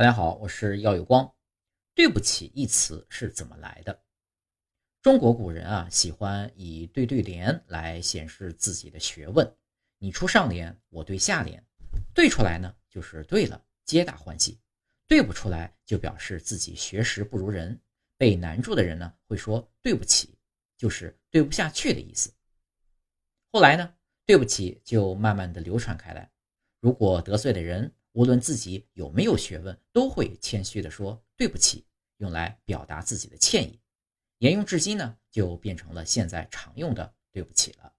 大家好，我是耀有光。对不起一词是怎么来的？中国古人啊，喜欢以对对联来显示自己的学问。你出上联，我对下联，对出来呢就是对了，皆大欢喜；对不出来，就表示自己学识不如人。被难住的人呢，会说对不起，就是对不下去的意思。后来呢，对不起就慢慢的流传开来。如果得罪的人，无论自己有没有学问，都会谦虚地说对不起，用来表达自己的歉意。沿用至今呢，就变成了现在常用的对不起了。